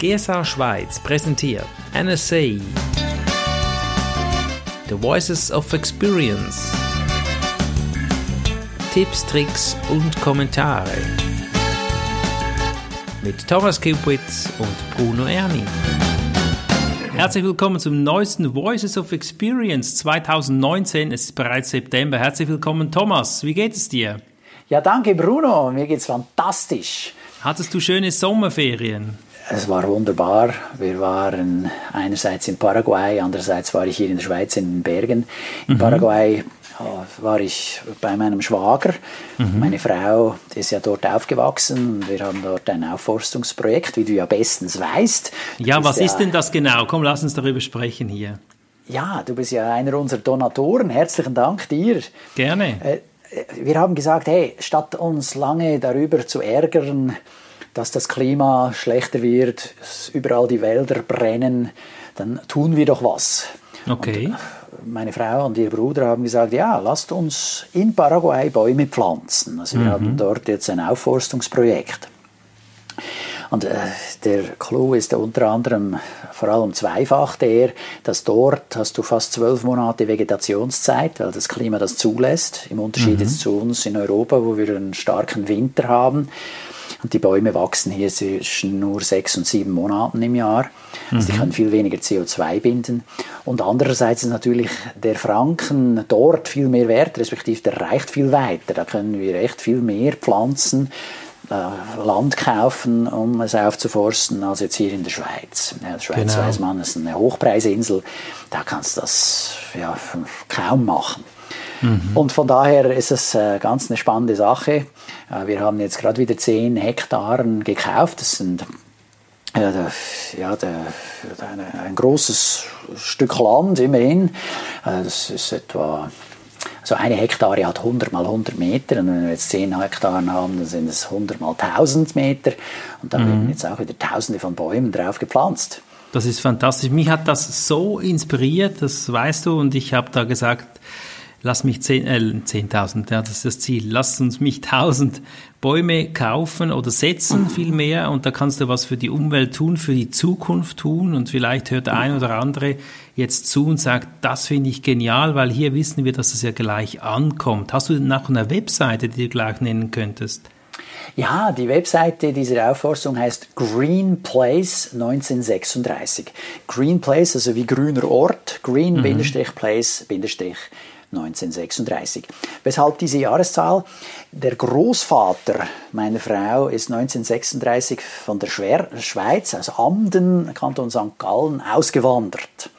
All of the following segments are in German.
GSA Schweiz präsentiert NSA The Voices of Experience Tipps, Tricks und Kommentare mit Thomas Kupitz und Bruno Erni. Herzlich willkommen zum neuesten Voices of Experience 2019. Es ist bereits September. Herzlich willkommen, Thomas. Wie geht es dir? Ja, danke, Bruno. Mir geht's fantastisch. Hattest du schöne Sommerferien? Es war wunderbar. Wir waren einerseits in Paraguay, andererseits war ich hier in der Schweiz in den Bergen. In mhm. Paraguay war ich bei meinem Schwager. Mhm. Meine Frau ist ja dort aufgewachsen. Wir haben dort ein Aufforstungsprojekt, wie du ja bestens weißt. Ja, was ist denn das genau? Komm, lass uns darüber sprechen hier. Ja, du bist ja einer unserer Donatoren. Herzlichen Dank dir. Gerne. Äh, wir haben gesagt, hey, statt uns lange darüber zu ärgern, dass das Klima schlechter wird, überall die Wälder brennen, dann tun wir doch was. Okay. Und meine Frau und ihr Bruder haben gesagt, ja, lasst uns in Paraguay Bäume pflanzen. Also wir mhm. haben dort jetzt ein Aufforstungsprojekt. Und äh, der Clou ist unter anderem vor allem zweifach der, dass dort hast du fast zwölf Monate Vegetationszeit, weil das Klima das zulässt, im Unterschied mhm. zu uns in Europa, wo wir einen starken Winter haben. Und die Bäume wachsen hier zwischen nur sechs und sieben Monaten im Jahr. Also die mhm. können viel weniger CO2 binden. Und andererseits ist natürlich der Franken dort viel mehr wert, respektive der reicht viel weiter. Da können wir echt viel mehr pflanzen äh, Land kaufen, um es aufzuforsten, als jetzt hier in der Schweiz. Ja, der Schweiz genau. weiß man, ist eine Hochpreisinsel, da kannst du das ja, kaum machen. Mhm. Und von daher ist es äh, ganz eine spannende Sache. Äh, wir haben jetzt gerade wieder 10 Hektaren gekauft. Das sind ja, der, ja der, der, ein großes Stück Land immerhin. Das ist etwa so eine Hektare hat 100 mal 100 Meter und wenn wir jetzt 10 Hektaren haben, dann sind es 100 mal 1000 Meter und da mhm. werden jetzt auch wieder Tausende von Bäumen drauf gepflanzt. Das ist fantastisch. Mich hat das so inspiriert, das weißt du, und ich habe da gesagt, lass mich 10.000, äh, 10 ja, das ist das Ziel, lass uns mich 1000 Bäume kaufen oder setzen mhm. viel mehr und da kannst du was für die Umwelt tun, für die Zukunft tun und vielleicht hört der ein oder andere jetzt zu und sagt, das finde ich genial, weil hier wissen wir, dass es ja gleich ankommt. Hast du noch eine Webseite, die du gleich nennen könntest? Ja, die Webseite dieser Aufforstung heißt Green Place 1936. Green Place, also wie grüner Ort, Green-Place- mhm. 1936. Weshalb diese Jahreszahl? Der Großvater meiner Frau ist 1936 von der Schweiz, aus Amden, Kanton St. Gallen, ausgewandert.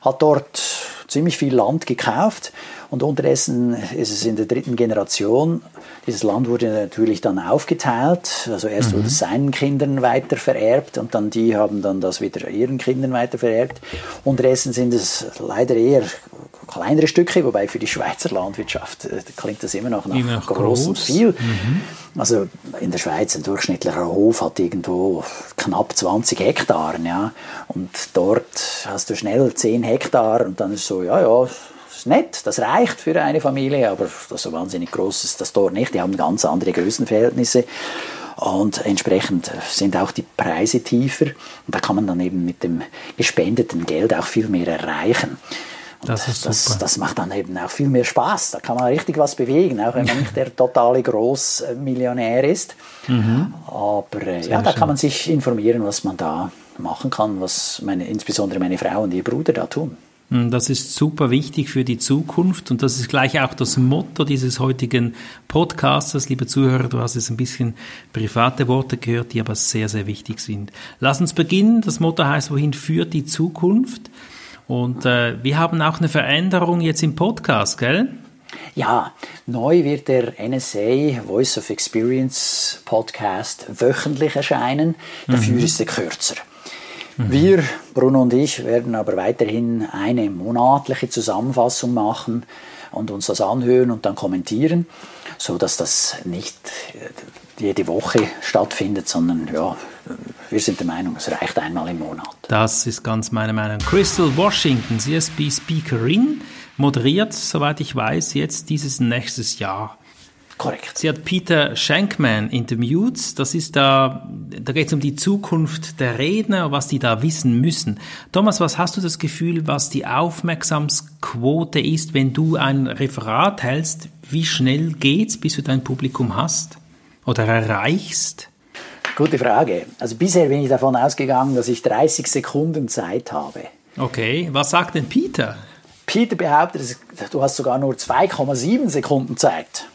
Hat dort ziemlich viel Land gekauft und unterdessen ist es in der dritten Generation. Dieses Land wurde natürlich dann aufgeteilt. Also erst mhm. wurde es seinen Kindern weiter vererbt und dann die haben dann das wieder ihren Kindern weiter vererbt. Unterdessen sind es leider eher kleinere Stücke, wobei für die Schweizer Landwirtschaft äh, klingt das immer noch nach immer groß und viel. Mhm. Also in der Schweiz ein durchschnittlicher Hof hat irgendwo knapp 20 Hektar, ja, und dort hast du schnell 10 Hektar und dann ist so, ja, ja, ist nett, das reicht für eine Familie, aber das so wahnsinnig groß ist das dort nicht. Die haben ganz andere Größenverhältnisse und entsprechend sind auch die Preise tiefer und da kann man dann eben mit dem gespendeten Geld auch viel mehr erreichen. Das, ist das, das, macht dann eben auch viel mehr Spaß. Da kann man richtig was bewegen, auch wenn man nicht der totale Großmillionär ist. Mhm. Aber äh, ja, da kann man sich informieren, was man da machen kann, was meine, insbesondere meine Frau und ihr Bruder da tun. Hm, das ist super wichtig für die Zukunft und das ist gleich auch das Motto dieses heutigen Podcastes. Liebe Zuhörer, du hast jetzt ein bisschen private Worte gehört, die aber sehr, sehr wichtig sind. Lass uns beginnen. Das Motto heißt, wohin führt die Zukunft? Und äh, wir haben auch eine Veränderung jetzt im Podcast, gell? Ja, neu wird der NSA Voice of Experience Podcast wöchentlich erscheinen. Dafür mhm. ist er kürzer. Mhm. Wir, Bruno und ich, werden aber weiterhin eine monatliche Zusammenfassung machen und uns das anhören und dann kommentieren, so dass das nicht äh, jede Woche stattfindet, sondern ja, wir sind der Meinung, es reicht einmal im Monat. Das ist ganz meine Meinung. Crystal Washington, CSB-Speakerin, moderiert, soweit ich weiß, jetzt dieses nächstes Jahr. Korrekt. Sie hat Peter Shankman interviewt. Das ist da, da geht es um die Zukunft der Redner, was die da wissen müssen. Thomas, was hast du das Gefühl, was die Aufmerksamkeitsquote ist, wenn du ein Referat hältst? Wie schnell geht's, bis du dein Publikum hast oder erreichst? Gute Frage. Also bisher bin ich davon ausgegangen, dass ich 30 Sekunden Zeit habe. Okay, was sagt denn Peter? Peter behauptet, du hast sogar nur 2,7 Sekunden Zeit.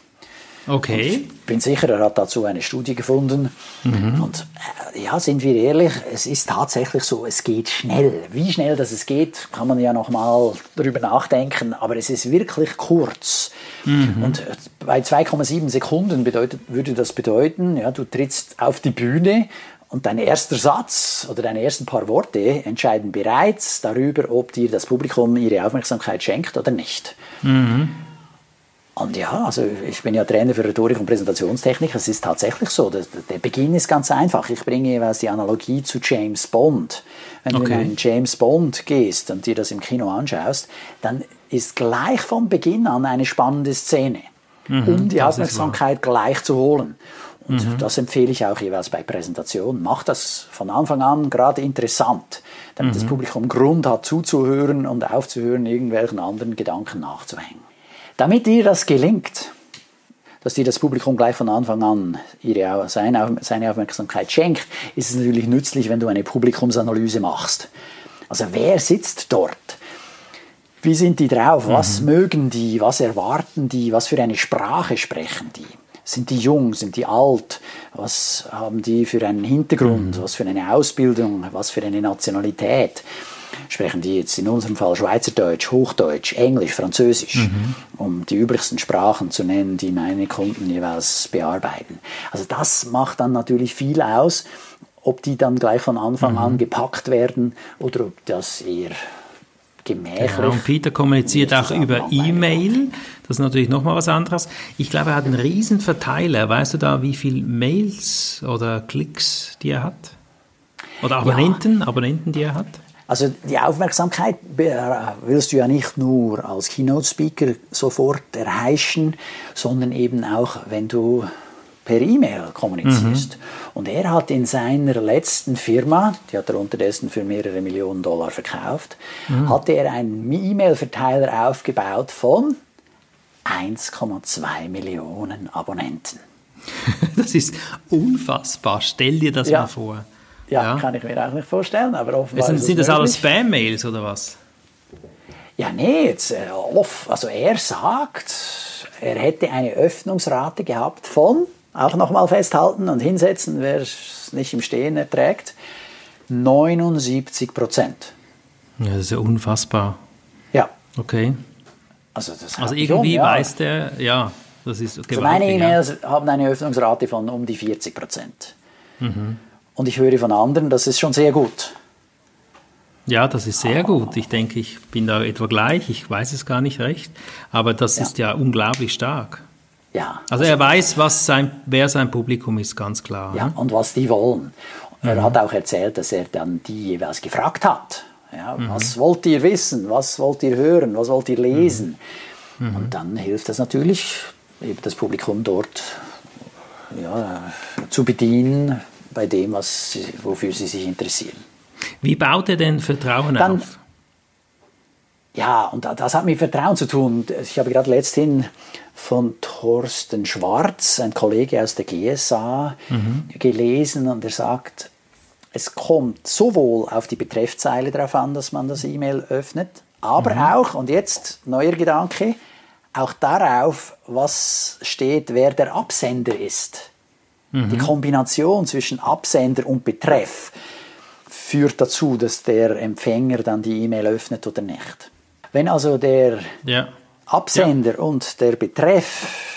Okay. Ich bin sicher, er hat dazu eine Studie gefunden. Mhm. Und äh, ja, sind wir ehrlich, es ist tatsächlich so, es geht schnell. Wie schnell das es geht, kann man ja noch mal darüber nachdenken, aber es ist wirklich kurz. Mhm. Und äh, bei 2,7 Sekunden bedeutet, würde das bedeuten, ja, du trittst auf die Bühne und dein erster Satz oder deine ersten paar Worte entscheiden bereits darüber, ob dir das Publikum ihre Aufmerksamkeit schenkt oder nicht. Mhm. Und ja, also ich bin ja Trainer für Rhetorik und Präsentationstechnik. Es ist tatsächlich so. Der, der Beginn ist ganz einfach. Ich bringe jeweils die Analogie zu James Bond. Wenn okay. du in einen James Bond gehst und dir das im Kino anschaust, dann ist gleich von Beginn an eine spannende Szene, mhm, um die Aufmerksamkeit gleich zu holen. Und mhm. das empfehle ich auch jeweils bei Präsentationen. Mach das von Anfang an gerade interessant, damit mhm. das Publikum Grund hat zuzuhören und aufzuhören, irgendwelchen anderen Gedanken nachzuhängen. Damit dir das gelingt, dass dir das Publikum gleich von Anfang an ihre, seine, seine Aufmerksamkeit schenkt, ist es natürlich nützlich, wenn du eine Publikumsanalyse machst. Also wer sitzt dort? Wie sind die drauf? Was mhm. mögen die? Was erwarten die? Was für eine Sprache sprechen die? Sind die jung? Sind die alt? Was haben die für einen Hintergrund? Mhm. Was für eine Ausbildung? Was für eine Nationalität? Sprechen die jetzt in unserem Fall Schweizerdeutsch, Hochdeutsch, Englisch, Französisch, mhm. um die üblichsten Sprachen zu nennen, die meine Kunden jeweils bearbeiten. Also das macht dann natürlich viel aus, ob die dann gleich von Anfang mhm. an gepackt werden oder ob das eher gemächlich. Genau, und Peter kommuniziert auch über E-Mail. Das ist natürlich nochmal was anderes. Ich glaube, er hat einen riesen Verteiler. Weißt du da, wie viele Mails oder Klicks die er hat? Oder Abonnenten, ja. Abonnenten, die er hat? Also die Aufmerksamkeit willst du ja nicht nur als Keynote-Speaker sofort erheischen, sondern eben auch, wenn du per E-Mail kommunizierst. Mhm. Und er hat in seiner letzten Firma, die hat er unterdessen für mehrere Millionen Dollar verkauft, mhm. hatte er einen E-Mail-Verteiler aufgebaut von 1,2 Millionen Abonnenten. Das ist unfassbar. Stell dir das ja. mal vor. Ja, ja, kann ich mir auch nicht vorstellen, aber offenbar sind, sind das alles Spam-Mails oder was? Ja, nee, jetzt, äh, off, also er sagt, er hätte eine Öffnungsrate gehabt von, auch nochmal festhalten und hinsetzen, wer es nicht im Stehen erträgt, 79 Prozent. Ja, das ist ja unfassbar. Ja. Okay. Also, das also irgendwie schon, ja. weiß der, ja, das ist also Meine E-Mails ja. haben eine Öffnungsrate von um die 40 Prozent. Mhm. Und ich höre von anderen, das ist schon sehr gut. Ja, das ist sehr gut. Ich denke, ich bin da etwa gleich. Ich weiß es gar nicht recht. Aber das ja. ist ja unglaublich stark. Ja. Also, er weiß, was sein, wer sein Publikum ist, ganz klar. Ja, und was die wollen. Er mhm. hat auch erzählt, dass er dann die jeweils gefragt hat. Ja, mhm. Was wollt ihr wissen? Was wollt ihr hören? Was wollt ihr lesen? Mhm. mhm. Und dann hilft es natürlich, eben das Publikum dort ja, zu bedienen, bei dem, was, wofür sie sich interessieren. Wie baut er denn Vertrauen Dann, auf? Ja, und das hat mit Vertrauen zu tun. Ich habe gerade letzthin von Thorsten Schwarz, ein Kollege aus der GSA, mhm. gelesen und er sagt, es kommt sowohl auf die Betreffzeile darauf an, dass man das E-Mail öffnet, aber mhm. auch, und jetzt neuer Gedanke, auch darauf, was steht, wer der Absender ist. Mhm. Die Kombination zwischen Absender und Betreff führt dazu, dass der Empfänger dann die E-Mail öffnet oder nicht. Wenn also der ja. Absender ja. und der Betreff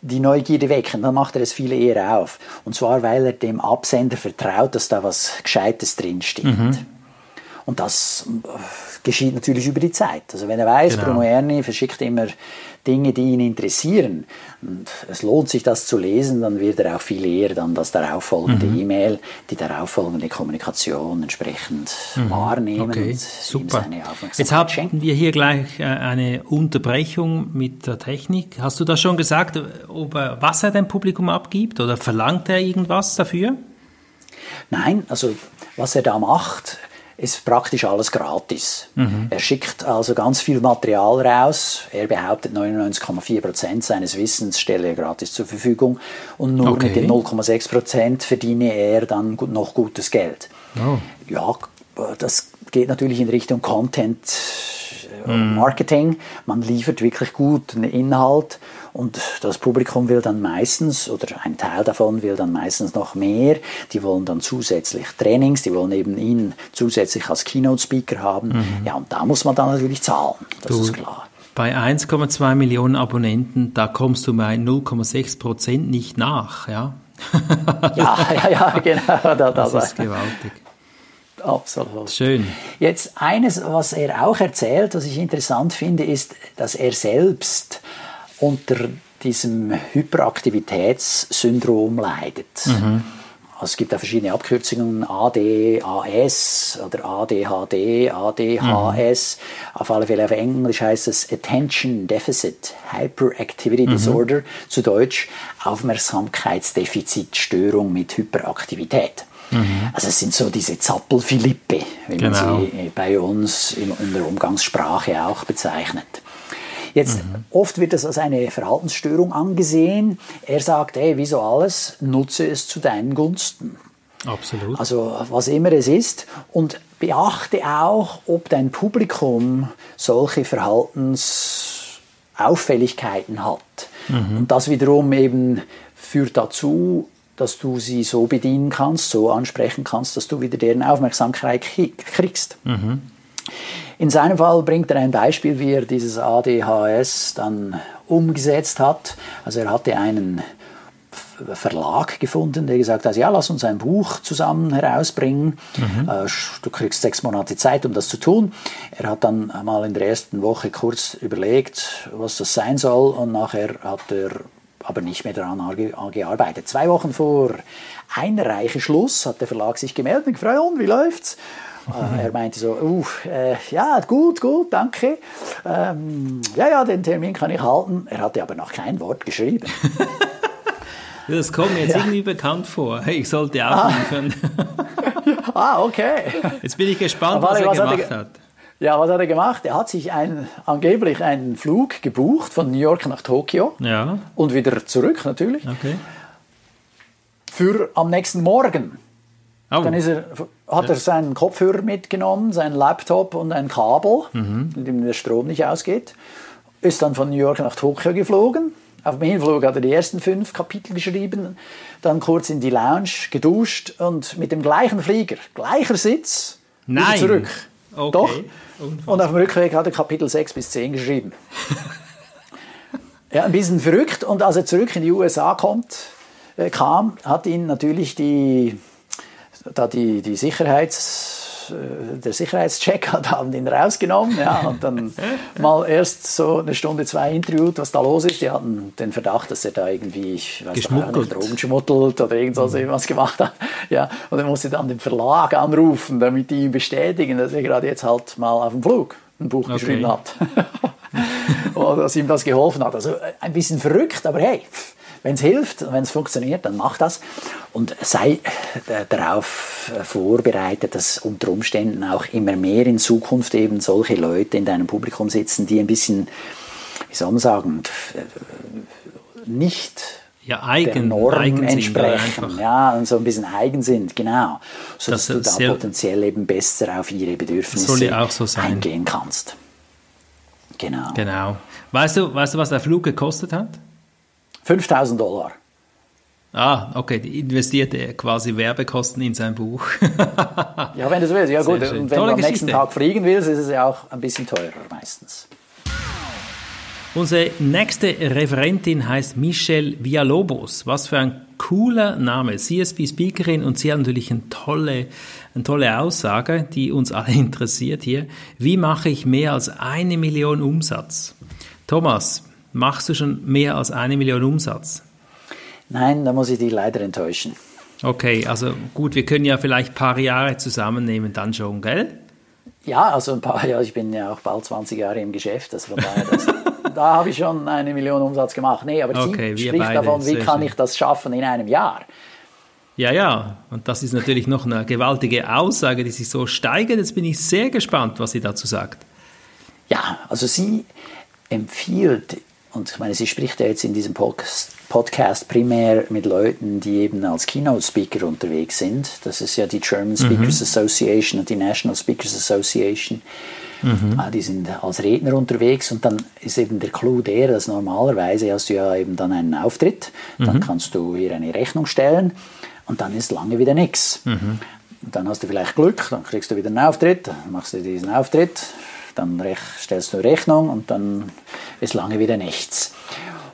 die Neugierde wecken, dann macht er es viel eher auf. Und zwar, weil er dem Absender vertraut, dass da was Gescheites drinsteht. Mhm. Und das geschieht natürlich über die Zeit. Also wenn er weiß, Genau. Bruno Erni verschickt immer Dinge, die ihn interessieren und es lohnt sich, das zu lesen, dann wird er auch viel eher dann das darauffolgende Mhm. E-Mail, die darauffolgende Kommunikation entsprechend wahrnehmen Mhm. Okay, und ihm super. seine Aufmerksamkeit Jetzt haben schenken. wir hier gleich äh, eine Unterbrechung mit der Technik. Hast du das schon gesagt, ob er, was er dem Publikum abgibt oder verlangt er irgendwas dafür? Nein, also was er da macht, ist praktisch alles gratis. Mhm. Er schickt also ganz viel Material raus. Er behauptet, 99,4 Prozent seines Wissens stelle er gratis zur Verfügung und nur Okay. mit den 0,6 Prozent verdiene er dann noch gutes Geld. Oh. Ja, das geht natürlich in Richtung Content äh, Marketing. Man liefert wirklich guten Inhalt und das Publikum will dann meistens, oder ein Teil davon will dann meistens noch mehr. Die wollen dann zusätzlich Trainings, die wollen eben ihn zusätzlich als Keynote-Speaker haben. Ja, und da muss man dann natürlich zahlen, das Du- ist klar. Bei 1,2 Millionen Abonnenten, da kommst du bei 0,6 Prozent nicht nach, ja? Ja, ja, ja, genau. Da, da, Das da, ist gewaltig. absolut. Schön. Jetzt eines, was er auch erzählt, was ich interessant finde, ist, dass er selbst unter diesem Hyperaktivitätssyndrom leidet. Also es gibt da verschiedene Abkürzungen, ADAS oder ADHD, ADHS. Auf alle Fälle auf Englisch heißt es Attention Deficit Hyperactivity Disorder, zu Deutsch Aufmerksamkeitsdefizitstörung mit Hyperaktivität. Also es sind so diese Zappel-Philippe, wie Genau. man sie bei uns in, in der Umgangssprache auch bezeichnet. Jetzt, oft wird das als eine Verhaltensstörung angesehen. Er sagt, hey, wie so alles, nutze es zu deinen Gunsten. Absolut. Also was immer es ist. Und beachte auch, ob dein Publikum solche Verhaltensauffälligkeiten hat. Und das wiederum eben führt dazu, dass du sie so bedienen kannst, so ansprechen kannst, dass du wieder deren Aufmerksamkeit kriegst. In seinem Fall bringt er ein Beispiel, wie er dieses ADHS dann umgesetzt hat. Also er hatte einen Verlag gefunden, der gesagt hat, ja, lass uns ein Buch zusammen herausbringen. Äh, sch- Du kriegst sechs Monate Zeit, um das zu tun. Er hat dann mal in der ersten Woche kurz überlegt, was das sein soll und nachher hat er aber nicht mehr daran gearbeitet. Zwei Wochen vor Einreicheschluss hat der Verlag sich gemeldet und gefragt, wie läuft's? Äh, Er meinte so, uh, äh, ja, gut, gut, danke. Ähm, ja, ja, den Termin kann ich halten. Er hatte aber noch kein Wort geschrieben. Das kommt mir jetzt irgendwie bekannt vor. Hey, ich sollte auch liefern. ah, okay. Jetzt bin ich gespannt, Aber was er was hat er gemacht ge- hat. Ja, was hat er gemacht? Er hat sich ein, angeblich einen Flug gebucht von New York nach Tokio Ja, und wieder zurück natürlich okay. für am nächsten Morgen. Oh, Dann er, hat er seinen Kopfhörer mitgenommen, seinen Laptop und ein Kabel, mit dem der Strom nicht ausgeht. Ist dann von New York nach Tokio geflogen. Auf dem Hinflug hat er die ersten fünf Kapitel geschrieben, dann kurz in die Lounge, geduscht und mit dem gleichen Flieger, gleicher Sitz, Nein. zurück. Okay. Doch. Unfassbar. Und auf dem Rückweg hat er Kapitel 6 bis 10 geschrieben. ja, ein bisschen verrückt. Und als er zurück in die USA kommt, äh, kam, hat ihn natürlich die, da die, die Sicherheits, äh, der Sicherheitscheck hat haben ihn rausgenommen ja, und dann mal erst so eine Stunde, zwei interviewt, was da los ist. Die hatten den Verdacht, dass er da irgendwie, ich weiß auch nicht, Geschmuggelt. Drogen schmuggelt oder irgendwas was gemacht hat. Ja, und er musste dann den Verlag anrufen, damit die ihm bestätigen, dass er gerade jetzt halt mal auf dem Flug ein Buch Okay. geschrieben hat. Oder dass ihm das geholfen hat. Also äh, ein bisschen verrückt, aber hey, wenn es hilft, wenn es funktioniert, dann mach das. Und sei äh, darauf äh, vorbereitet, dass unter Umständen auch immer mehr in Zukunft eben solche Leute in deinem Publikum sitzen, die ein bisschen, wie soll man sagen, äh, nicht Ja, der eigen, Norm eigen sind oder entsprechen. Ja, und so ein bisschen eigen sind, genau. So dass Das du da potenziell eben besser auf ihre Bedürfnisse Soll ja auch so eingehen kannst. Genau. Genau. Weißt du, weißt du, was der Flug gekostet hat? 5000 Dollar. Ah, okay, die investierte quasi Werbekosten in sein Buch. Ja, wenn du so willst. Ja, gut. Und wenn Tolle du am nächsten Geschichte. Tag fliegen willst, ist es ja auch ein bisschen teurer meistens. Unsere nächste Referentin heißt Michelle Villalobos. Was für ein cooler Name. CSB-Speakerin und sie hat natürlich eine tolle, eine tolle Aussage, die uns alle interessiert hier. Wie mache ich mehr als eine Million Umsatz? Thomas, machst du schon mehr als eine Million Umsatz? Nein, da muss ich dich leider enttäuschen. Okay, also gut, wir können ja vielleicht ein paar Jahre zusammennehmen, dann schon, gell? Ja, also ein paar Jahre, ich bin ja auch bald 20 Jahre im Geschäft, also von daher, das, da habe ich schon eine Million Umsatz gemacht. Nee, aber okay, sie spricht davon, wie kann ich das schaffen in einem Jahr? Ja, ja, und das ist natürlich noch eine gewaltige Aussage, die sich so steigert. Jetzt bin ich sehr gespannt, was sie dazu sagt. Ja, also sie empfiehlt, und ich meine, sie spricht ja jetzt in diesem Podcast primär mit Leuten, die eben als Keynote-Speaker unterwegs sind. Das ist ja die German Speakers mhm. Association und die National Speakers Association. Mhm. Ah, die sind als Redner unterwegs und dann ist eben der Clou der, dass normalerweise hast du ja eben dann einen Auftritt, dann mhm. kannst du hier eine Rechnung stellen und dann ist lange wieder nichts. Mhm. Dann hast du vielleicht Glück, dann kriegst du wieder einen Auftritt, dann machst du diesen Auftritt, dann stellst du Rechnung und dann ist lange wieder nichts.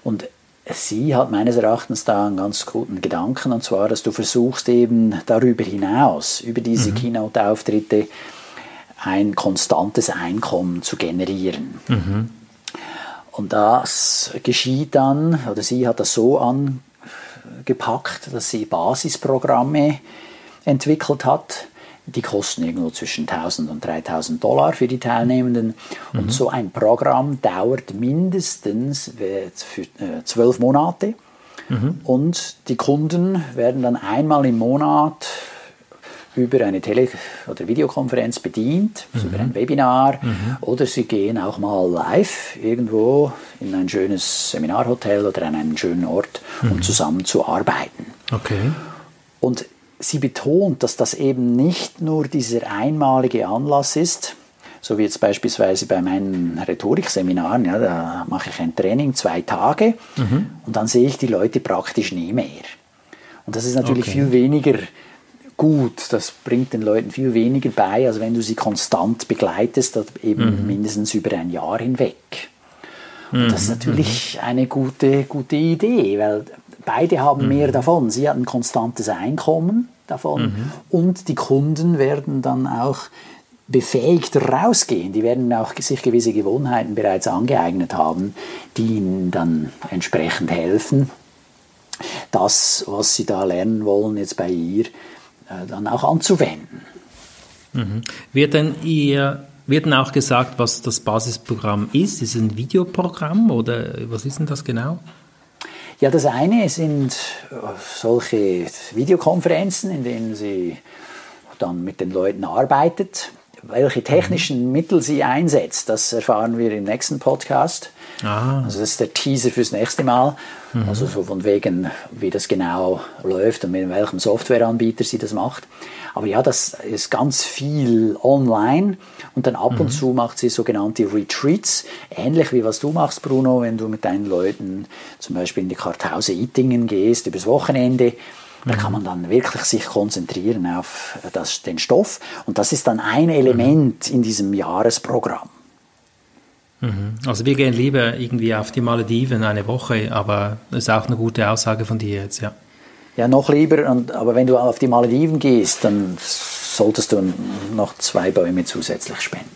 Und sie hat meines Erachtens da einen ganz guten Gedanken, und zwar, dass du versuchst eben darüber hinaus, über diese mhm. Keynote-Auftritte, ein konstantes Einkommen zu generieren. Mhm. Und das geschieht dann, oder sie hat das so angepackt, dass sie Basisprogramme entwickelt hat, die kosten irgendwo zwischen 1000 und 3000 Dollar für die Teilnehmenden. Mhm. Und so ein Programm dauert mindestens äh, äh, zwölf Monate. Mhm. Und die Kunden werden dann einmal im Monat über eine Tele- oder Videokonferenz bedient, mhm. über ein Webinar, mhm. oder sie gehen auch mal live irgendwo in ein schönes Seminarhotel oder an einen schönen Ort, um mhm. zusammen zu arbeiten. Okay. Und sie betont, dass das eben nicht nur dieser einmalige Anlass ist, so wie jetzt beispielsweise bei meinen Rhetorikseminaren, ja, da mache ich ein Training zwei Tage mhm. und dann sehe ich die Leute praktisch nie mehr. Und das ist natürlich okay. viel weniger gut, das bringt den Leuten viel weniger bei, als wenn du sie konstant begleitest, eben mhm. mindestens über ein Jahr hinweg. Und das ist mhm. natürlich mhm. eine gute, gute Idee, weil beide haben mehr mhm. davon. Sie hat ein konstantes Einkommen davon mhm. und die Kunden werden dann auch befähigt rausgehen. Die werden auch sich gewisse Gewohnheiten bereits angeeignet haben, die ihnen dann entsprechend helfen, das, was sie da lernen wollen, jetzt bei ihr, äh, dann auch anzuwenden. Mhm. Wird denn ihr wird denn auch gesagt, was das Basisprogramm ist? Ist es ein Videoprogramm oder was ist denn das genau? Ja, das eine sind äh, solche Videokonferenzen, in denen sie dann mit den Leuten arbeitet. Welche technischen mhm. Mittel sie einsetzt, das erfahren wir im nächsten Podcast. Ah. Also das ist der Teaser fürs nächste Mal. Mhm. Also so von wegen, wie das genau läuft und mit welchem Softwareanbieter sie das macht. Aber ja, das ist ganz viel online und dann ab mhm. und zu macht sie sogenannte Retreats, ähnlich wie was du machst, Bruno, wenn du mit deinen Leuten zum Beispiel in die Karthause Ittingen gehst übers Wochenende. Da kann man dann wirklich sich konzentrieren auf das, den Stoff. Und das ist dann ein Element in diesem Jahresprogramm. Mhm. Also wir gehen lieber irgendwie auf die Malediven eine Woche, aber das ist auch eine gute Aussage von dir jetzt, ja. Ja, noch lieber, und, aber wenn du auf die Malediven gehst, dann solltest du noch zwei Bäume zusätzlich spenden.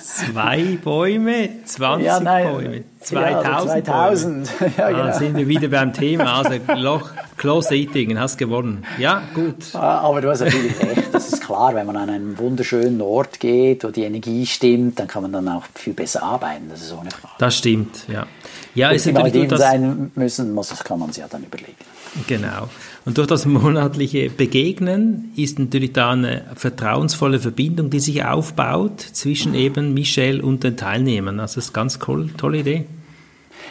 Zwei Bäume, 20 ja, nein, Bäume, 2000. Ja, 2000. Bäume. Ja, genau. Ah, sind wir wieder beim Thema. Also Loch, Close Eating, hast gewonnen. Ja, gut. Ah, aber du hast natürlich recht. Das ist klar, wenn man an einen wunderschönen Ort geht, wo die Energie stimmt, dann kann man dann auch viel besser arbeiten. Das ist ohne Frage. Das stimmt, ja. Ja, Wenn sie natürlich das sein müssen, muss, das kann man sich ja dann überlegen. Genau. Und durch das monatliche Begegnen ist natürlich da eine vertrauensvolle Verbindung, die sich aufbaut zwischen eben Michelle und den Teilnehmern. Also das ist eine ganz cool, tolle Idee.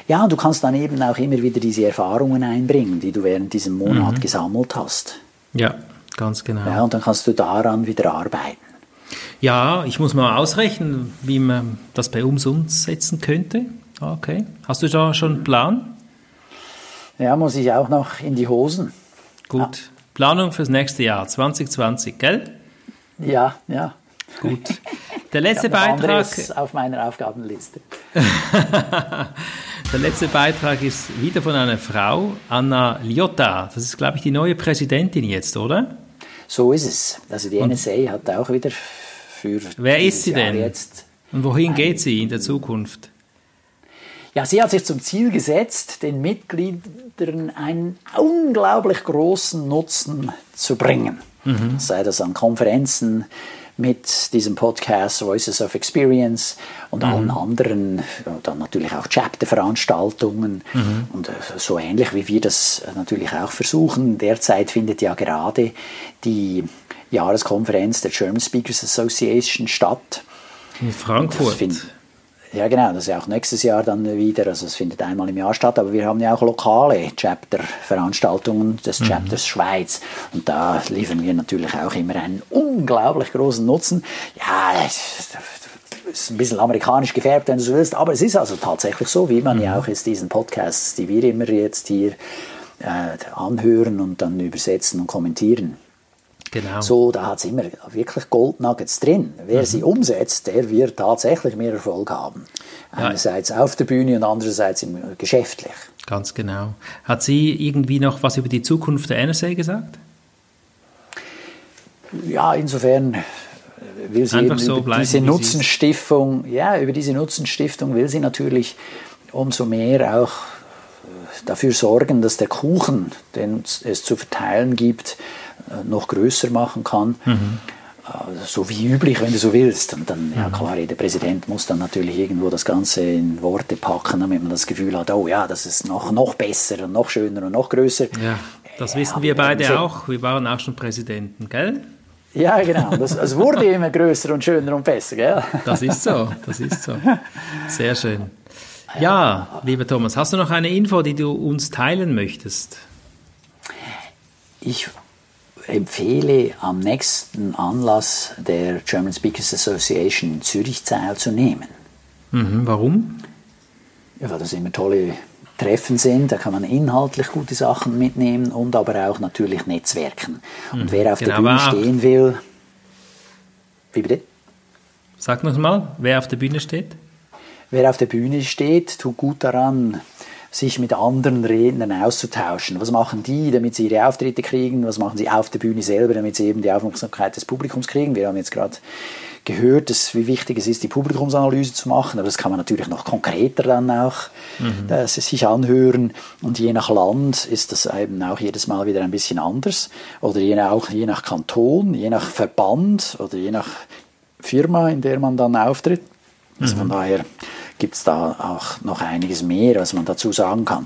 Ja, und du kannst dann eben auch immer wieder diese Erfahrungen einbringen, die du während diesem Monat mhm. gesammelt hast. Ja, ganz genau. Ja, und dann kannst du daran wieder arbeiten. Ja, ich muss mal ausrechnen, wie man das bei uns umsetzen könnte. Okay. Hast du da schon einen Plan? Ja, muss ich auch noch in die Hosen. Gut. Ja. Planung fürs nächste Jahr, 2020, gell? Ja, ja. Gut. Der letzte Ich hab noch Beitrag. auf meiner Aufgabenliste. Der letzte Beitrag ist wieder von einer Frau, Anna Liotta. Das ist, glaube ich, die neue Präsidentin jetzt, oder? So ist es. Also die NSA hat auch wieder für Wer ist sie Jahr denn? Jetzt Und wohin geht sie in der Zukunft? Ja, sie hat sich zum Ziel gesetzt, den Mitgliedern einen unglaublich großen Nutzen zu bringen. Sei das an Konferenzen mit diesem Podcast Voices of Experience und allen anderen, dann natürlich auch Chapter-Veranstaltungen und äh, so ähnlich wie wir das natürlich auch versuchen. Derzeit findet ja gerade die Jahreskonferenz der German Speakers Association statt. In Frankfurt. Ja, genau, das ist ja auch nächstes Jahr dann wieder, also es findet einmal im Jahr statt, aber wir haben ja auch lokale Chapter-Veranstaltungen des Chapters Schweiz und da liefern wir natürlich auch immer einen unglaublich großen Nutzen. Ja, es ist ein bisschen amerikanisch gefärbt, wenn du so willst, aber es ist also tatsächlich so, wie man ja auch jetzt diesen Podcasts, die wir immer jetzt hier äh, anhören und dann übersetzen und kommentieren. Genau. So, da hat es immer wirklich Goldnuggets drin. Wer sie umsetzt, der wird tatsächlich mehr Erfolg haben. Einerseits auf der Bühne und andererseits im, geschäftlich. Ganz genau. Hat sie irgendwie noch was über die Zukunft der NSA gesagt? Ja, insofern äh, will sie Einfach eben so über bleiben, diese. Nutzenstiftung, ja, über diese Nutzenstiftung will sie natürlich umso mehr auch äh, dafür sorgen, dass der Kuchen, den es zu verteilen gibt, äh, noch größer machen kann. Mhm. Äh, So wie üblich, wenn du so willst. Und dann, ja klar, der Präsident muss dann natürlich irgendwo das Ganze in Worte packen, damit man das Gefühl hat, oh ja, das ist noch, noch besser und noch schöner und noch größer. Ja, das Ja, wissen wir beide sehen. auch. Wir waren auch schon Präsidenten, gell? Ja, genau. Das, es wurde immer größer und schöner und besser, gell? Das ist so, das ist so. Sehr schön. Ja, lieber Thomas, hast du noch eine Info, die du uns teilen möchtest? Ich empfehle am nächsten Anlass der German Speakers Association in Zürich teilzunehmen. Mhm, warum? Ja, weil das immer tolle Treffen sind, da kann man inhaltlich gute Sachen mitnehmen und aber auch natürlich Netzwerken. Und wer auf genau, der Bühne stehen will, wie bitte? Sag noch mal, wer auf der Bühne steht? Wer auf der Bühne steht, tut gut daran, sich mit anderen Rednern auszutauschen. Was machen die, damit sie ihre Auftritte kriegen? Was machen sie auf der Bühne selber, damit sie eben die Aufmerksamkeit des Publikums kriegen? Wir haben jetzt gerade gehört, dass, wie wichtig es ist, die Publikumsanalyse zu machen, aber das kann man natürlich noch konkreter dann auch äh, sich anhören. Und je nach Land ist das eben auch jedes Mal wieder ein bisschen anders. Oder je nach, auch je nach Kanton, je nach Verband oder je nach Firma, in der man dann auftritt. Also von daher gibt es da auch noch einiges mehr, was man dazu sagen kann.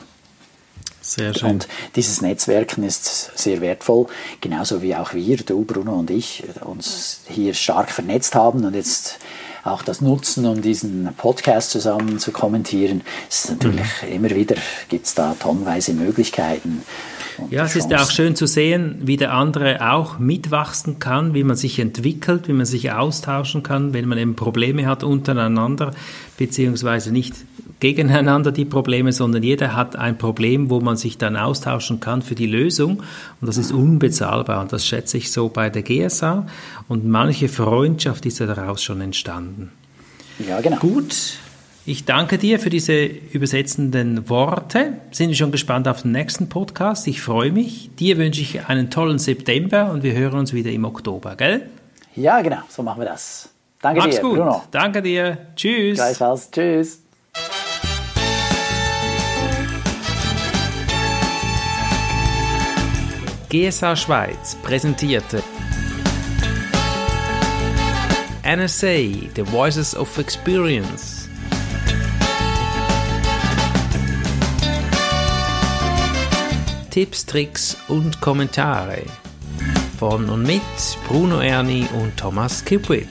Sehr schön. Und dieses Netzwerken ist sehr wertvoll, genauso wie auch wir, du, Bruno und ich, uns hier stark vernetzt haben und jetzt auch das nutzen, um diesen Podcast zusammen zu kommentieren. Es ist natürlich immer wieder, gibt es da tonnenweise Möglichkeiten. Ja, es ist ja auch schön zu sehen, wie der andere auch mitwachsen kann, wie man sich entwickelt, wie man sich austauschen kann, wenn man eben Probleme hat untereinander, beziehungsweise nicht gegeneinander die Probleme, sondern jeder hat ein Problem, wo man sich dann austauschen kann für die Lösung und das ist unbezahlbar und das schätze ich so bei der GSA und manche Freundschaft ist ja daraus schon entstanden. Ja, genau. Gut, ich danke dir für diese übersetzenden Worte. Sind wir schon gespannt auf den nächsten Podcast. Ich freue mich. Dir wünsche ich einen tollen September und wir hören uns wieder im Oktober, gell? Ja, genau, so machen wir das. Danke Mach's dir, gut. Bruno. Danke dir. Tschüss. Gleichfalls. Tschüss. GSA Schweiz präsentierte NSA, The Voices of Experience. Tipps, Tricks und Kommentare von und mit Bruno Erni und Thomas Kipwit.